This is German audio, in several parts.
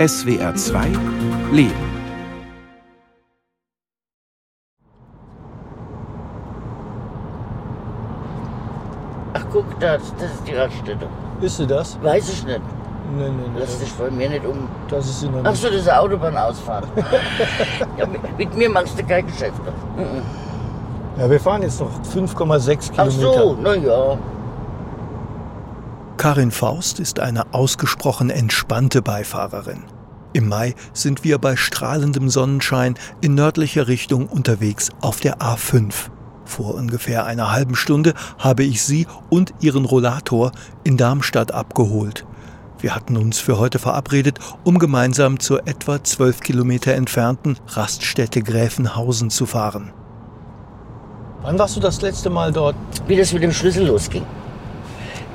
SWR 2 Leben. Ach guck, das, das ist die Raststätte. Ist sie das? Weiß ich nicht. Nee, nee, nee. Lass dich von mir nicht um. Das ist sie noch Ach nicht. so, das ist eine Autobahnausfahrt. ja, mit, mit mir machst du keine Geschäfte. Mhm. Ja, wir fahren jetzt noch 5,6 Ach Kilometer. so, na ja. Karin Faust ist eine ausgesprochen entspannte Beifahrerin. Im Mai sind wir bei strahlendem Sonnenschein in nördlicher Richtung unterwegs auf der A5. Vor ungefähr einer halben Stunde habe ich sie und ihren Rollator in Darmstadt abgeholt. Wir hatten uns für heute verabredet, um gemeinsam zur etwa 12 Kilometer entfernten Raststätte Gräfenhausen zu fahren. Wann warst du das letzte Mal dort? Wie das mit dem Schlüssel losging.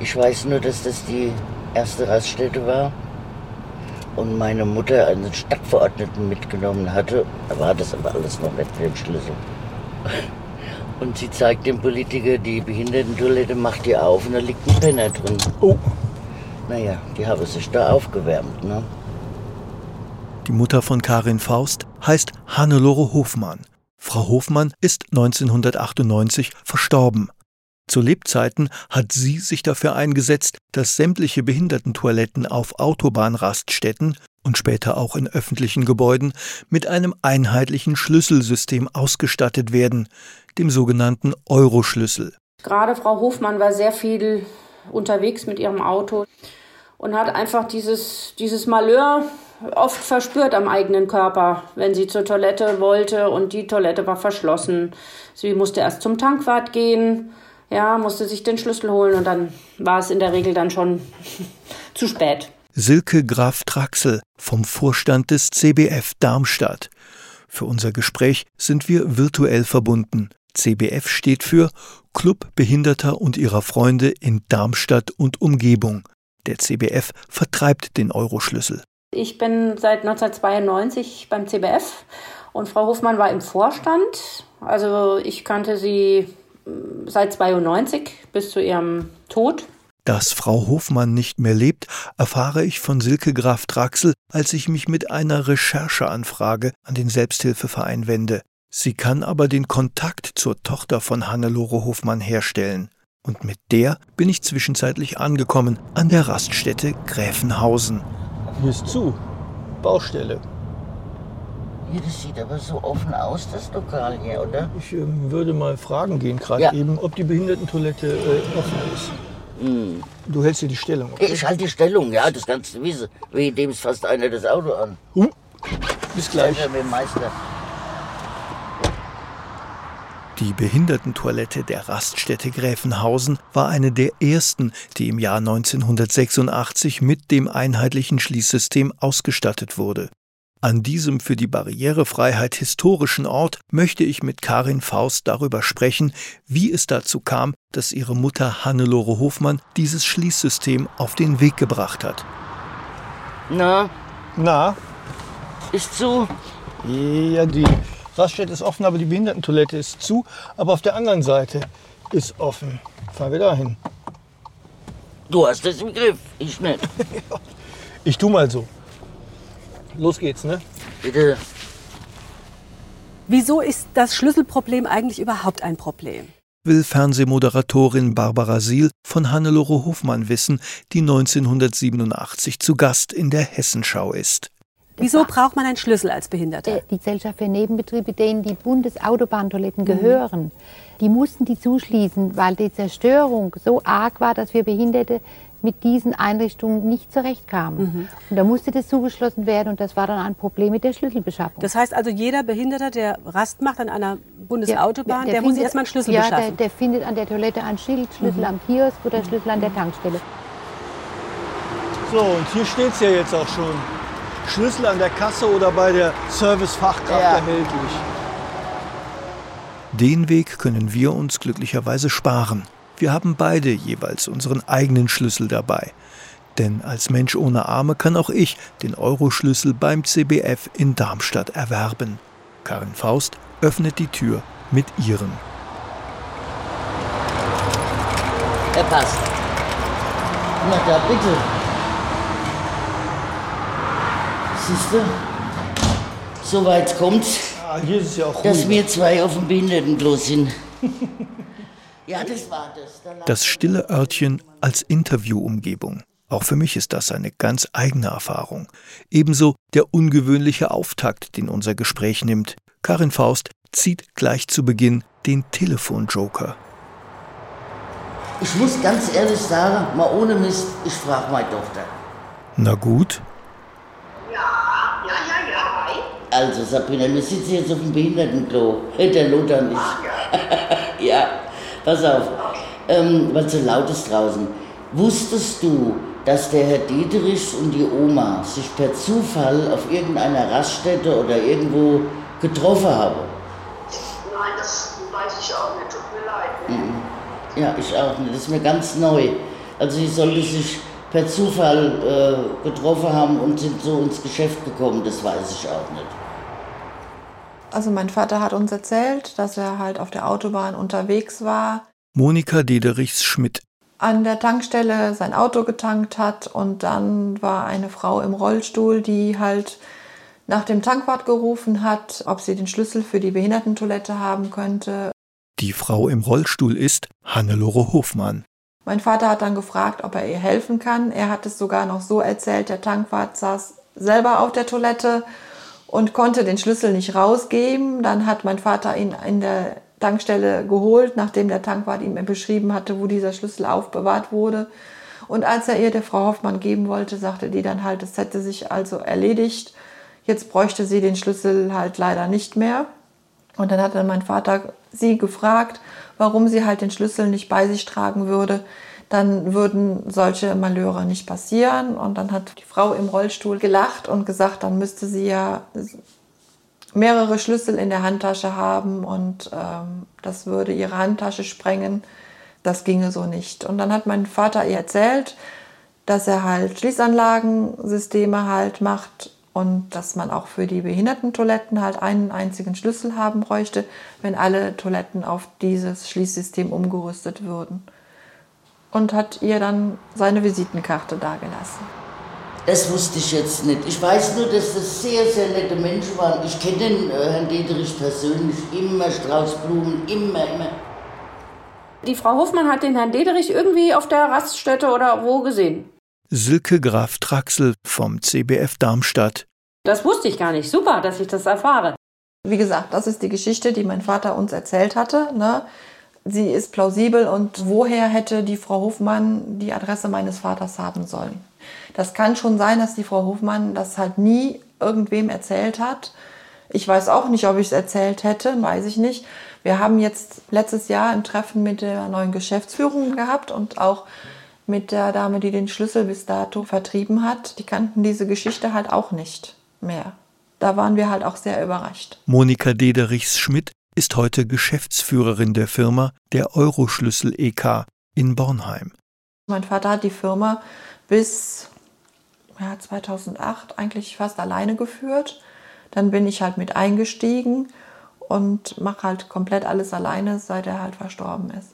Ich weiß nur, dass das die erste Raststätte war und meine Mutter einen Stadtverordneten mitgenommen hatte. Da war das aber alles noch nicht mit dem Schlüssel. Und sie zeigt dem Politiker die Behindertentoilette, macht die auf und da liegt ein Penner drin. Oh, Naja, die habe sich da aufgewärmt, ne? Die Mutter von Karin Faust heißt Hannelore Hofmann. Frau Hofmann ist 1998 verstorben. Zu Lebzeiten hat sie sich dafür eingesetzt, dass sämtliche Behindertentoiletten auf Autobahnraststätten und später auch in öffentlichen Gebäuden mit einem einheitlichen Schlüsselsystem ausgestattet werden, dem sogenannten Euroschlüssel. Gerade Frau Hofmann war sehr viel unterwegs mit ihrem Auto und hat einfach dieses, dieses Malheur oft verspürt am eigenen Körper, wenn sie zur Toilette wollte und die Toilette war verschlossen. Sie musste erst zum Tankwart gehen, ja, musste sich den Schlüssel holen und dann war es in der Regel dann schon zu spät. Silke Graf Traxel vom Vorstand des CBF Darmstadt. Für unser Gespräch sind wir virtuell verbunden. CBF steht für Club Behinderter und ihrer Freunde in Darmstadt und Umgebung. Der CBF vertreibt den Euroschlüssel. Ich bin seit 1992 beim CBF und Frau Hofmann war im Vorstand. Also ich kannte sie seit 92 bis zu ihrem Tod. Dass Frau Hofmann nicht mehr lebt, erfahre ich von Silke Graf Traxel, als ich mich mit einer Rechercheanfrage an den Selbsthilfeverein wende. Sie kann aber den Kontakt zur Tochter von Hannelore Hofmann herstellen. Und mit der bin ich zwischenzeitlich angekommen an der Raststätte Gräfenhausen. hier ist zu. Baustelle. Hier, das sieht aber so offen aus, das Lokal hier, oder? Ich ähm, würde mal fragen gehen, gerade Ja. eben, ob die Behindertentoilette äh, offen ist. Du hältst dir die Stellung. Okay? Ich halte die Stellung, ja, das kannst du wissen. Wie dem ist fast einer das Auto an. Huh. Bis gleich. Ja, mit dem Meister. Die Behindertentoilette der Raststätte Gräfenhausen war eine der ersten, die im Jahr 1986 mit dem einheitlichen Schließsystem ausgestattet wurde. An diesem für die Barrierefreiheit historischen Ort möchte ich mit Karin Faust darüber sprechen, wie es dazu kam, dass ihre Mutter Hannelore Hofmann dieses Schließsystem auf den Weg gebracht hat. Na, Na, ist zu. ja, die Raststätte ist offen, aber die Behindertentoilette ist zu. Aber auf der anderen Seite ist offen. Fahren wir dahin. Du hast das im Griff, ich nicht. Ich tu mal so. Los geht's, ne? Bitte. Wieso ist das Schlüsselproblem eigentlich überhaupt ein Problem? Will Fernsehmoderatorin Barbara Siel von Hannelore Hofmann wissen, die 1987 zu Gast in der Hessenschau ist. Wieso braucht man einen Schlüssel als Behinderter? Äh, Die Gesellschaft für Nebenbetriebe, denen die Bundesautobahnttoiletten gehören, die mussten die zuschließen, weil die Zerstörung so arg war, dass wir Behinderte mit diesen Einrichtungen nicht zurechtkamen. Und da musste das zugeschlossen werden und das war dann ein Problem mit der Schlüsselbeschaffung. Das heißt also, jeder Behinderter, der Rast macht an einer Bundesautobahn, Ja, der, muss findet- erstmal einen Schlüssel ja, beschaffen. Der, der findet an der Toilette ein Schild, Schlüssel am Kiosk oder Schlüssel an der Tankstelle. So, und hier steht's ja jetzt auch schon. Schlüssel an der Kasse oder bei der Servicefachkraft Ja. erhältlich. Den Weg können wir uns glücklicherweise sparen. Wir haben beide jeweils unseren eigenen Schlüssel dabei. Denn als Mensch ohne Arme kann auch ich den Euroschlüssel beim CBF in Darmstadt erwerben. Karin Faust öffnet die Tür mit ihrem. Er passt. Na da, bitte. Siehst du? So weit kommt's, Ah, ja dass wir zwei auf dem Behindertenklo sind. ja, das war das. Das stille Örtchen als Interviewumgebung. Auch für mich ist das eine ganz eigene Erfahrung. Ebenso der ungewöhnliche Auftakt, den unser Gespräch nimmt. Karin Faust zieht gleich zu Beginn den Telefonjoker. Ich muss ganz ehrlich sagen, mal ohne Mist, ich frage meine Tochter. Na gut, Also Sabrina, wir sitzen jetzt auf dem Behindertenklo. Der Lothar nicht. ja, pass auf, ähm, weil es so laut ist draußen. Wusstest du, dass der Herr Dieterichs und die Oma sich per Zufall auf irgendeiner Raststätte oder irgendwo getroffen haben? Nein, das weiß ich auch nicht. Tut mir leid. Ja, ich auch nicht. Das ist mir ganz neu. Also sie sollte sich per Zufall äh, getroffen haben und sind so ins Geschäft gekommen, das weiß ich auch nicht. Also mein Vater hat uns erzählt, dass er halt auf der Autobahn unterwegs war, Monika Dederichs-Schmidt. an der Tankstelle sein Auto getankt hat und dann war eine Frau im Rollstuhl, die halt nach dem Tankwart gerufen hat, ob sie den Schlüssel für die Behindertentoilette haben könnte. Die Frau im Rollstuhl ist Hannelore Hofmann. Mein Vater hat dann gefragt, ob er ihr helfen kann. Er hat es sogar noch so erzählt, der Tankwart saß selber auf der Toilette und konnte den Schlüssel nicht rausgeben. Dann hat mein Vater ihn in der Tankstelle geholt, nachdem der Tankwart ihm beschrieben hatte, wo dieser Schlüssel aufbewahrt wurde. Und als er ihr der Frau Hoffmann geben wollte, sagte die dann halt, es hätte sich also erledigt. Jetzt bräuchte sie den Schlüssel halt leider nicht mehr. Und dann hat dann mein Vater sie gefragt, warum sie halt den Schlüssel nicht bei sich tragen würde. Dann würden solche Malheure nicht passieren. Und dann hat die Frau im Rollstuhl gelacht und gesagt, dann müsste sie ja mehrere Schlüssel in der Handtasche haben und ähm, das würde ihre Handtasche sprengen. Das ginge so nicht. Und dann hat mein Vater ihr erzählt, dass er halt Schließanlagensysteme halt macht und dass man auch für die Behindertentoiletten halt einen einzigen Schlüssel haben bräuchte, wenn alle Toiletten auf dieses Schließsystem umgerüstet würden. Und hat ihr dann seine Visitenkarte dagelassen. Das wusste ich jetzt nicht. Ich weiß nur, dass das sehr, sehr nette Menschen waren. Ich kenne den äh, Herrn Dieterich persönlich. Immer Straußblumen, immer, immer. Die Frau Hofmann hat den Herrn Dederich irgendwie auf der Raststätte oder wo gesehen. Silke Graf Traxel vom CBF Darmstadt. Das wusste ich gar nicht. Super, dass ich das erfahre. Wie gesagt, das ist die Geschichte, die mein Vater uns erzählt hatte. Ne? Sie ist plausibel und woher hätte die Frau Hofmann die Adresse meines Vaters haben sollen? Das kann schon sein, dass die Frau Hofmann das halt nie irgendwem erzählt hat. Ich weiß auch nicht, ob ich es erzählt hätte, weiß ich nicht. Wir haben jetzt letztes Jahr ein Treffen mit der neuen Geschäftsführung gehabt und auch mit der Dame, die den Schlüssel bis dato vertrieben hat. Die kannten diese Geschichte halt auch nicht mehr. Da waren wir halt auch sehr überrascht. Monika Dederichs-Schmidt ist heute Geschäftsführerin der Firma der Euroschlüssel e.K. in Bornheim. Mein Vater hat die Firma bis ja, 2008 eigentlich fast alleine geführt. Dann bin ich halt mit eingestiegen und mache halt komplett alles alleine, seit er halt verstorben ist.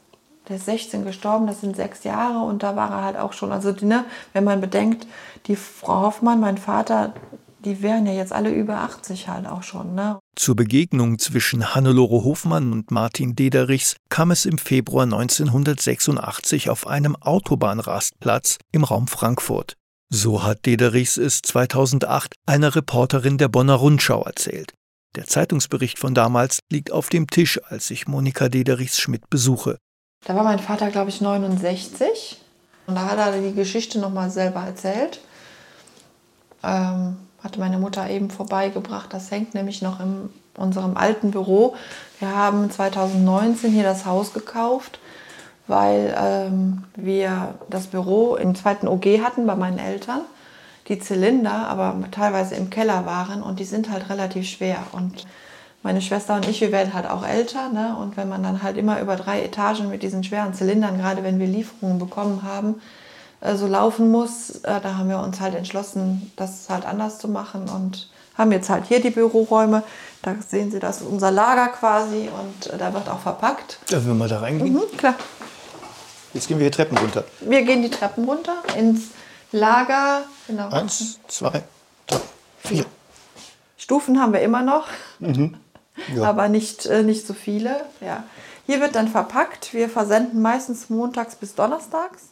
Der ist 16 gestorben, das sind sechs Jahre und da war er halt auch schon, also ne, wenn man bedenkt, die Frau Hoffmann, mein Vater, die wären ja jetzt alle über 80 halt auch schon. Ne? Zur Begegnung zwischen Hannelore Hofmann und Martin Dederichs kam es im Februar 1986 auf einem Autobahnrastplatz im Raum Frankfurt. So hat Dederichs es 2008 einer Reporterin der Bonner Rundschau erzählt. Der Zeitungsbericht von damals liegt auf dem Tisch, als ich Monika Dederichs-Schmidt besuche. Da war mein Vater, glaube ich, 69. Und da hat er die Geschichte nochmal selber erzählt. Ähm, hatte meine Mutter eben vorbeigebracht. Das hängt nämlich noch in unserem alten Büro. Wir haben 2019 hier das Haus gekauft, weil ähm, wir das Büro im zweiten OG hatten bei meinen Eltern. Die Zylinder aber teilweise im Keller waren und die sind halt relativ schwer. Und meine Schwester und ich, wir werden halt auch älter. Ne? Und wenn man dann halt immer über drei Etagen mit diesen schweren Zylindern, gerade wenn wir Lieferungen bekommen haben, so laufen muss, äh, da haben wir uns halt entschlossen, das halt anders zu machen und haben jetzt halt hier die Büroräume. Da sehen Sie, das ist unser Lager quasi und äh, da wird auch verpackt. Dürfen wir mal da reingehen? Mhm, klar. Jetzt gehen wir hier Treppen runter. Wir gehen die Treppen runter ins Lager. Genau. Eins, zwei, drei, Hier. Stufen haben wir immer noch, Mhm. Ja. aber nicht, äh, nicht so viele. Ja. Hier wird dann verpackt. Wir versenden meistens montags bis donnerstags.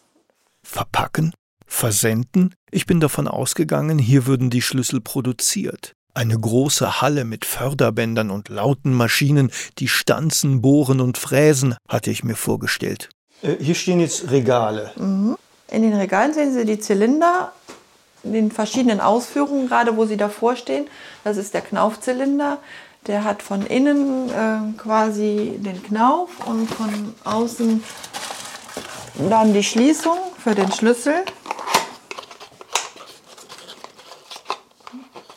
Verpacken? Versenden? Ich bin davon ausgegangen, hier würden die Schlüssel produziert. Eine große Halle mit Förderbändern und lauten Maschinen, die stanzen, bohren und fräsen, hatte ich mir vorgestellt. Äh, Hier stehen jetzt Regale. In den Regalen sehen Sie die Zylinder in den verschiedenen Ausführungen, gerade wo sie davor stehen. Das ist der Knaufzylinder. Der hat von innen äh, quasi den Knauf und von außen dann die Schließung für den Schlüssel.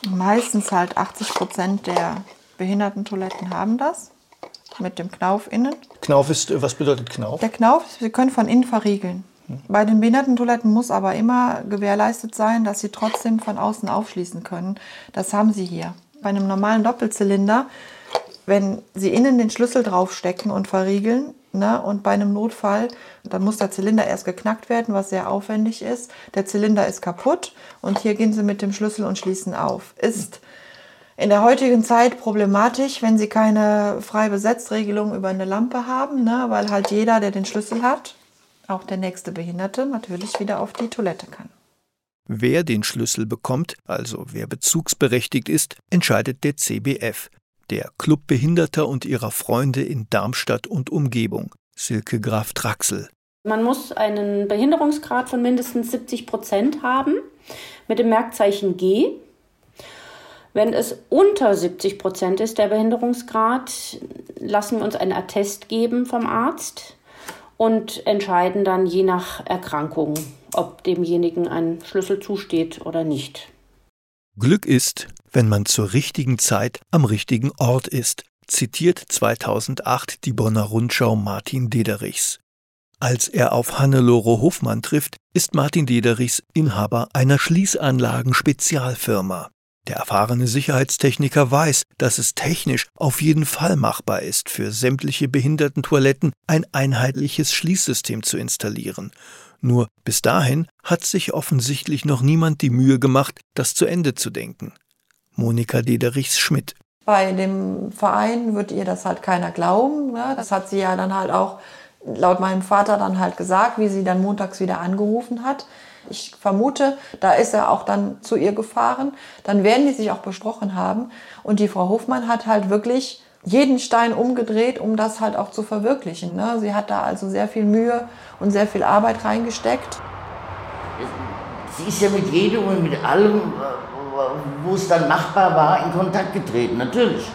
Meistens halt 80 Prozent der Behindertentoiletten haben das mit dem Knauf innen. Knauf ist, was bedeutet Knauf? Der Knauf, Sie können von innen verriegeln. Bei den Behindertentoiletten muss aber immer gewährleistet sein, dass Sie trotzdem von außen aufschließen können. Das haben Sie hier. Bei einem normalen Doppelzylinder, wenn Sie innen den Schlüssel draufstecken und verriegeln, ne, und bei einem Notfall, dann muss der Zylinder erst geknackt werden, was sehr aufwendig ist. Der Zylinder ist kaputt und hier gehen Sie mit dem Schlüssel und schließen auf. Ist in der heutigen Zeit problematisch, wenn Sie keine frei Besetzregelung über eine Lampe haben, ne, weil halt jeder, der den Schlüssel hat, auch der nächste Behinderte, natürlich wieder auf die Toilette kann. Wer den Schlüssel bekommt, also wer bezugsberechtigt ist, entscheidet der CBF, der Club Behinderter und ihrer Freunde in Darmstadt und Umgebung. Silke Graf Draxel. Man muss einen Behinderungsgrad von mindestens 70 Prozent haben mit dem Merkzeichen G. Wenn es unter 70 Prozent ist, der Behinderungsgrad, lassen wir uns einen Attest geben vom Arzt und entscheiden dann je nach Erkrankung, ob demjenigen ein Schlüssel zusteht oder nicht. Glück ist, wenn man zur richtigen Zeit am richtigen Ort ist, zitiert 2008 die Bonner Rundschau Martin Dederichs. Als er auf Hannelore Hofmann trifft, ist Martin Dederichs Inhaber einer Schließanlagen-Spezialfirma. Der erfahrene Sicherheitstechniker weiß, dass es technisch auf jeden Fall machbar ist, für sämtliche Behindertentoiletten ein einheitliches Schließsystem zu installieren. Nur bis dahin hat sich offensichtlich noch niemand die Mühe gemacht, das zu Ende zu denken. Monika Dederichs-Schmidt. Bei dem Verein wird ihr das halt keiner glauben. Ne? Das hat sie ja dann halt auch laut meinem Vater dann halt gesagt, wie sie dann montags wieder angerufen hat. Ich vermute, da ist er auch dann zu ihr gefahren. Dann werden die sich auch besprochen haben. Und die Frau Hofmann hat halt wirklich jeden Stein umgedreht, um das halt auch zu verwirklichen. Ne? Sie hat da also sehr viel Mühe und sehr viel Arbeit reingesteckt. Sie ist ja mit jedem und mit allem, wo es dann machbar war, in Kontakt getreten, natürlich.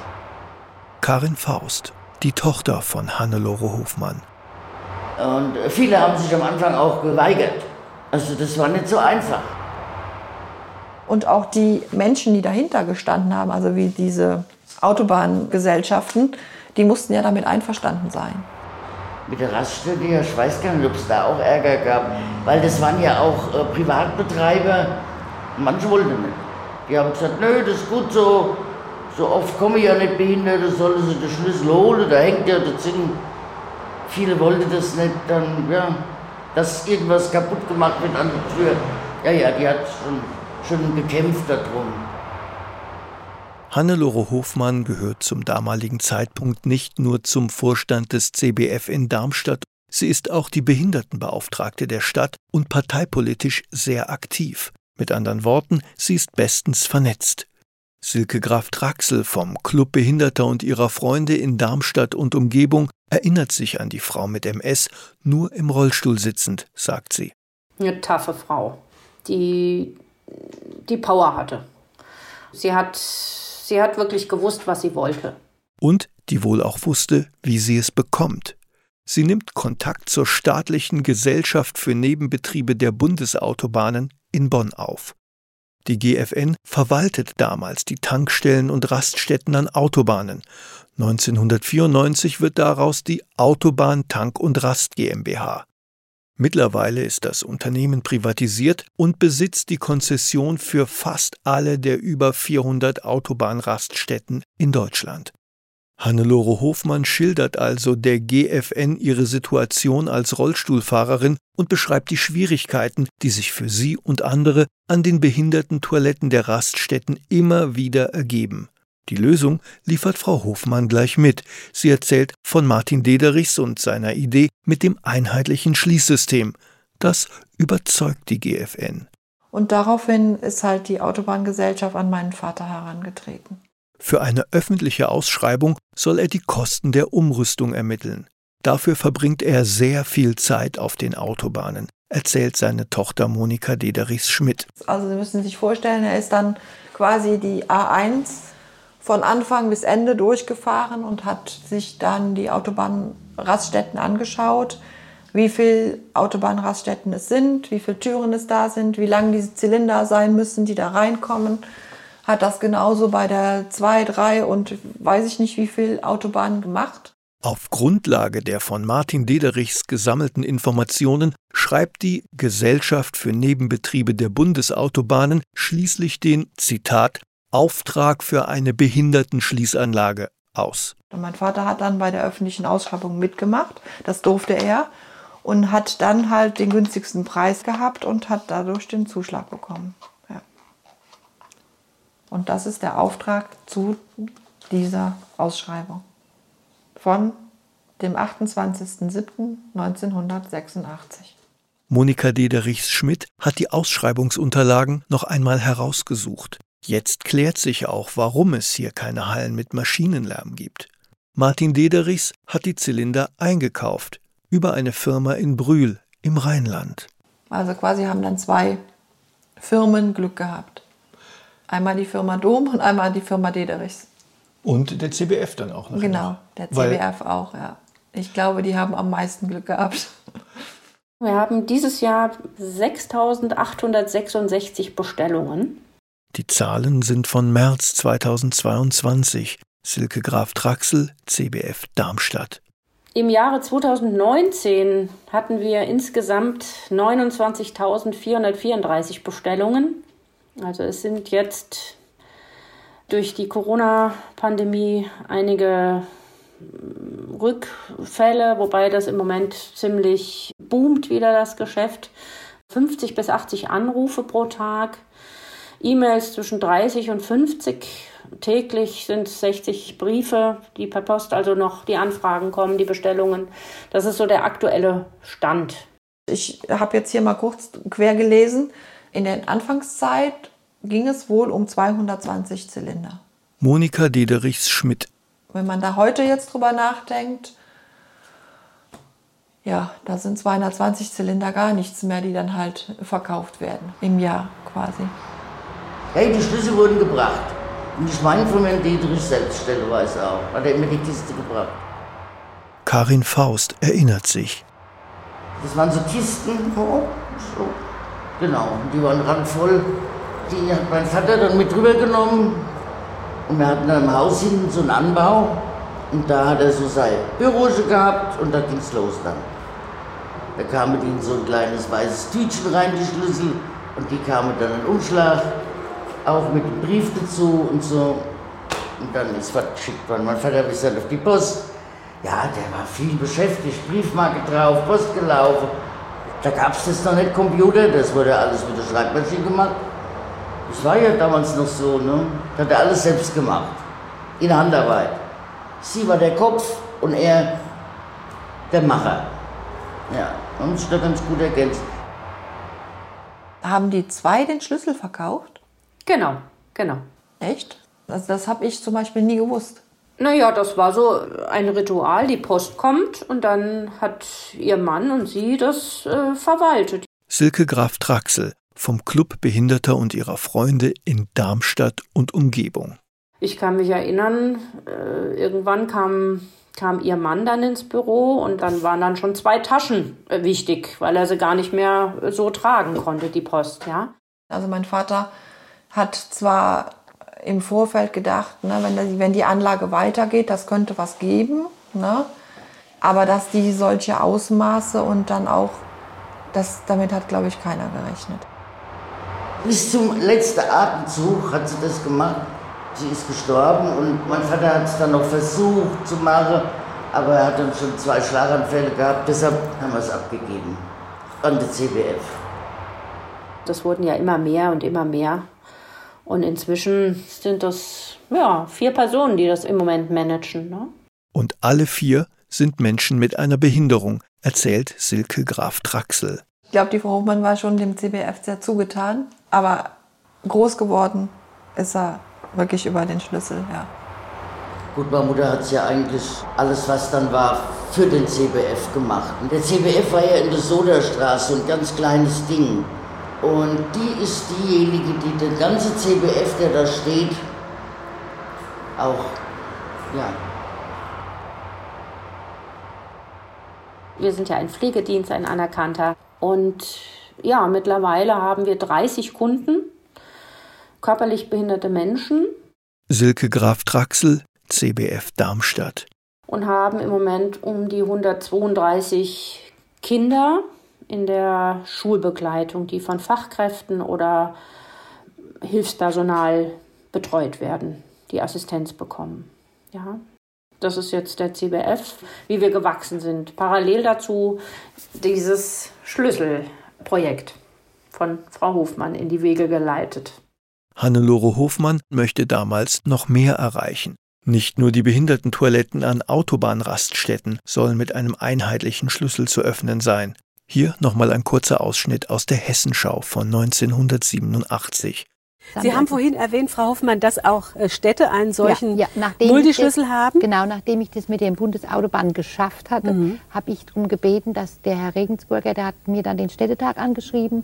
Karin Faust, die Tochter von Hannelore Hofmann. Und viele haben sich am Anfang auch geweigert. Also das war nicht so einfach. Und auch die Menschen, die dahinter gestanden haben, also wie diese Autobahngesellschaften, die mussten ja damit einverstanden sein. Mit der Raststätte, ich weiß gar nicht, ob es da auch Ärger gab, weil das waren ja auch äh, Privatbetreiber. Manche wollten nicht. Die haben gesagt, nö, das ist gut so. So oft kommen ja nicht Behinderte, sollen sie den Schlüssel holen, da hängt ja das Ding. Viele wollten das nicht, dann, ja, dass irgendwas kaputt gemacht wird an der Tür. Ja, ja, die hat schon, schon gekämpft darum. Hannelore Hofmann gehört zum damaligen Zeitpunkt nicht nur zum Vorstand des CBF in Darmstadt, sie ist auch die Behindertenbeauftragte der Stadt und parteipolitisch sehr aktiv. Mit anderen Worten, sie ist bestens vernetzt. Silke Graf Draxel vom Club Behinderter und ihrer Freunde in Darmstadt und Umgebung erinnert sich an die Frau mit MS, nur im Rollstuhl sitzend, sagt sie. Eine taffe Frau, die die Power hatte. Sie hat, sie hat wirklich gewusst, was sie wollte. Und die wohl auch wusste, wie sie es bekommt. Sie nimmt Kontakt zur staatlichen Gesellschaft für Nebenbetriebe der Bundesautobahnen in Bonn auf. Die GFN verwaltet damals die Tankstellen und Raststätten an Autobahnen. 1994 wird daraus die Autobahn Tank und Rast GmbH. Mittlerweile ist das Unternehmen privatisiert und besitzt die Konzession für fast alle der über 400 Autobahnraststätten in Deutschland. Hannelore Hofmann schildert also der GFN ihre Situation als Rollstuhlfahrerin und beschreibt die Schwierigkeiten, die sich für sie und andere an den behinderten Toiletten der Raststätten immer wieder ergeben. Die Lösung liefert Frau Hofmann gleich mit. Sie erzählt von Martin Dederichs und seiner Idee mit dem einheitlichen Schließsystem. Das überzeugt die GFN. Und daraufhin ist halt die Autobahngesellschaft an meinen Vater herangetreten. Für eine öffentliche Ausschreibung soll er die Kosten der Umrüstung ermitteln. Dafür verbringt er sehr viel Zeit auf den Autobahnen, erzählt seine Tochter Monika Dederichs-Schmidt. Also Sie müssen sich vorstellen, er ist dann quasi die A1 von Anfang bis Ende durchgefahren und hat sich dann die Autobahnraststätten angeschaut, wie viele Autobahnraststätten es sind, wie viele Türen es da sind, wie lang diese Zylinder sein müssen, die da reinkommen hat das genauso bei der 2, 3 und weiß ich nicht wie viel Autobahnen gemacht. Auf Grundlage der von Martin Dederichs gesammelten Informationen schreibt die Gesellschaft für Nebenbetriebe der Bundesautobahnen schließlich den Zitat Auftrag für eine Behindertenschließanlage aus. Mein Vater hat dann bei der öffentlichen Ausschreibung mitgemacht, das durfte er und hat dann halt den günstigsten Preis gehabt und hat dadurch den Zuschlag bekommen. Und das ist der Auftrag zu dieser Ausschreibung von dem 28.07.1986. Monika Dederichs-Schmidt hat die Ausschreibungsunterlagen noch einmal herausgesucht. Jetzt klärt sich auch, warum es hier keine Hallen mit Maschinenlärm gibt. Martin Dederichs hat die Zylinder eingekauft über eine Firma in Brühl im Rheinland. Also quasi haben dann zwei Firmen Glück gehabt. Einmal die Firma Dom und einmal die Firma Dederichs. Und der CBF dann auch. Nachher. Genau, der CBF Weil auch, ja. Ich glaube, die haben am meisten Glück gehabt. Wir haben dieses Jahr 6.866 Bestellungen. Die Zahlen sind von März 2022. Silke Graf Traxel, CBF Darmstadt. Im Jahre 2019 hatten wir insgesamt 29.434 Bestellungen. Also es sind jetzt durch die Corona-Pandemie einige Rückfälle, wobei das im Moment ziemlich boomt wieder das Geschäft. 50 bis 80 Anrufe pro Tag, E-Mails zwischen 30 und 50. Täglich sind es 60 Briefe, die per Post also noch die Anfragen kommen, die Bestellungen. Das ist so der aktuelle Stand. Ich habe jetzt hier mal kurz quer gelesen. In der Anfangszeit ging es wohl um 220 Zylinder. Monika Dederichs-Schmidt. Wenn man da heute jetzt drüber nachdenkt, ja, da sind 220 Zylinder gar nichts mehr, die dann halt verkauft werden im Jahr quasi. Hey, die Schlüssel wurden gebracht. Und ich meine von Herrn Dietrich selbst stelleweise auch. Hat er immer die Kiste gebracht. Karin Faust erinnert sich. Das waren so Kisten, oh, so. Genau, die waren randvoll die hat mein Vater dann mit rübergenommen und wir hatten dann im Haus hinten so einen Anbau und da hat er so sein Büro gehabt und da ging es los dann. Da kamen die in so ein kleines weißes Tütchen rein, die Schlüssel, und die kamen dann in Umschlag, auch mit Brief dazu und so. Und dann ist was geschickt worden. Mein Vater ist dann auf die Post. Ja, der war viel beschäftigt, Briefmarke drauf, Post gelaufen. Da gab es das noch nicht, Computer, das wurde alles mit der Schreibmaschine gemacht. Das war ja damals noch so, ne? Das hat er alles selbst gemacht. In Handarbeit. Sie war der Kopf und er der Macher. Ja, und ist da ganz gut ergänzt. Haben die zwei den Schlüssel verkauft? Genau, genau. Echt? Also das habe ich zum Beispiel nie gewusst. Naja, das war so ein Ritual. Die Post kommt und dann hat ihr Mann und sie das äh, verwaltet. Silke Graf Traxel, vom Club Behinderter und ihrer Freunde in Darmstadt und Umgebung. Ich kann mich erinnern, äh, irgendwann kam, kam ihr Mann dann ins Büro und dann waren dann schon zwei Taschen äh, wichtig, weil er sie gar nicht mehr so tragen konnte, die Post, ja. Also mein Vater hat zwar im Vorfeld gedacht, ne, wenn, die, wenn die Anlage weitergeht, das könnte was geben, ne? aber dass die solche Ausmaße und dann auch, das, damit hat, glaube ich, keiner gerechnet. Bis zum letzten Atemzug hat sie das gemacht. sie ist gestorben und mein Vater hat es dann noch versucht zu machen, aber er hat dann schon zwei Schlaganfälle gehabt, deshalb haben wir es abgegeben an die CBF. Das wurden ja immer mehr und immer mehr. Und inzwischen sind das ja, vier Personen, die das im Moment managen. Ne? Und alle vier sind Menschen mit einer Behinderung, erzählt Silke Graf Traxel. Ich glaube, die Frau Hofmann war schon dem CBF sehr zugetan, aber groß geworden ist er wirklich über den Schlüssel, ja. Gut, meine Mutter hat ja eigentlich alles, was dann war, für den CBF gemacht. Und der CBF war ja in der Soderstraße ein ganz kleines Ding. Und die ist diejenige, die den ganzen CBF, der da steht, auch, ja. Wir sind ja ein Pflegedienst, ein anerkannter. Und ja, mittlerweile haben wir 30 Kunden, körperlich behinderte Menschen. Silke Graf Traxel, CBF Darmstadt. Und haben im Moment um die 132 Kinder in der Schulbegleitung, die von Fachkräften oder Hilfspersonal betreut werden, die Assistenz bekommen. Ja. Das ist jetzt der CBF, wie wir gewachsen sind. Parallel dazu dieses Schlüsselprojekt von Frau Hofmann in die Wege geleitet. Hannelore Hofmann möchte damals noch mehr erreichen. Nicht nur die Behindertentoiletten an Autobahnraststätten sollen mit einem einheitlichen Schlüssel zu öffnen sein. Hier nochmal ein kurzer Ausschnitt aus der Hessenschau von 1987. Sie haben vorhin erwähnt, Frau Hoffmann, dass auch äh, Städte einen solchen ja, ja, Multischlüssel das, haben. Genau, nachdem ich das mit den Bundesautobahnen geschafft hatte, mhm. habe ich darum gebeten, dass der Herr Regensburger, der hat mir dann den Städtetag angeschrieben.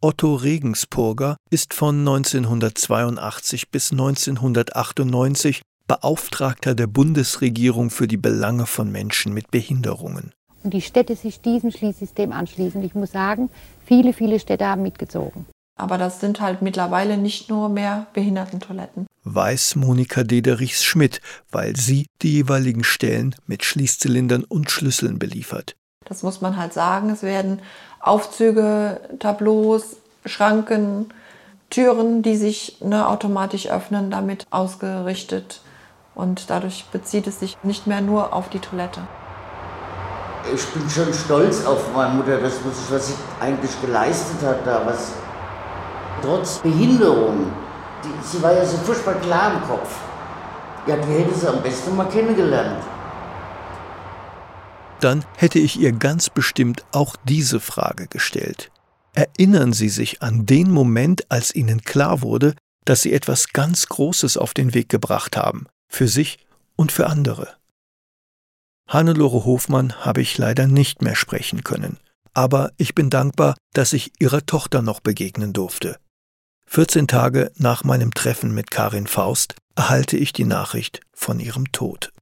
Otto Regensburger ist von 1982 bis 1998 Beauftragter der Bundesregierung für die Belange von Menschen mit Behinderungen. Und die Städte sich diesem Schließsystem anschließen. Ich muss sagen, viele, viele Städte haben mitgezogen. Aber das sind halt mittlerweile nicht nur mehr Behindertentoiletten. Weiß Monika Dederichs-Schmidt, weil sie die jeweiligen Stellen mit Schließzylindern und Schlüsseln beliefert. Das muss man halt sagen. Es werden Aufzüge, Tableaus, Schranken, Türen, die sich ne, automatisch öffnen, damit ausgerichtet. Und dadurch bezieht es sich nicht mehr nur auf die Toilette. Ich bin schon stolz auf meine Mutter, das, was sie eigentlich geleistet hat da, was trotz Behinderung, die, sie war ja so furchtbar klar im Kopf. Ja, die hätte sie am besten mal kennengelernt. Dann hätte ich ihr ganz bestimmt auch diese Frage gestellt. Erinnern Sie sich an den Moment, als Ihnen klar wurde, dass Sie etwas ganz Großes auf den Weg gebracht haben, für sich und für andere. Hannelore Hofmann habe ich leider nicht mehr sprechen können, aber ich bin dankbar, dass ich ihrer Tochter noch begegnen durfte. 14 Tage nach meinem Treffen mit Karin Faust erhalte ich die Nachricht von ihrem Tod.